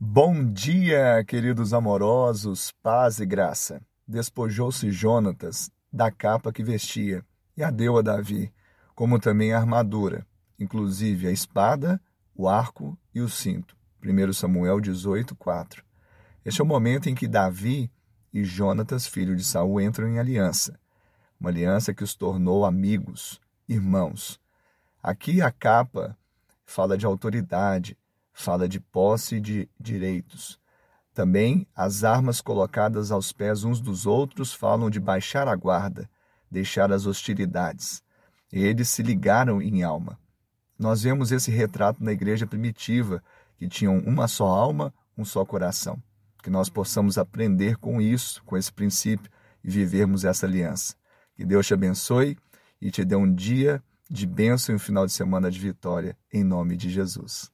Bom dia, queridos amorosos, paz e graça. Despojou-se Jonatas da capa que vestia e a deu a Davi, como também a armadura, inclusive a espada, o arco e o cinto. 1 Samuel 18, 4. Este é o momento em que Davi e Jonatas, filho de Saul, entram em aliança. Uma aliança que os tornou amigos, irmãos. Aqui a capa fala de autoridade, fala de posse de direitos. Também as armas colocadas aos pés uns dos outros falam de baixar a guarda, deixar as hostilidades. Eles se ligaram em alma. Nós vemos esse retrato na igreja primitiva, que tinham uma só alma, um só coração. Que nós possamos aprender com isso, com esse princípio, e vivermos essa aliança. Que Deus te abençoe e te dê um dia de bênção e um final de semana de vitória, em nome de Jesus.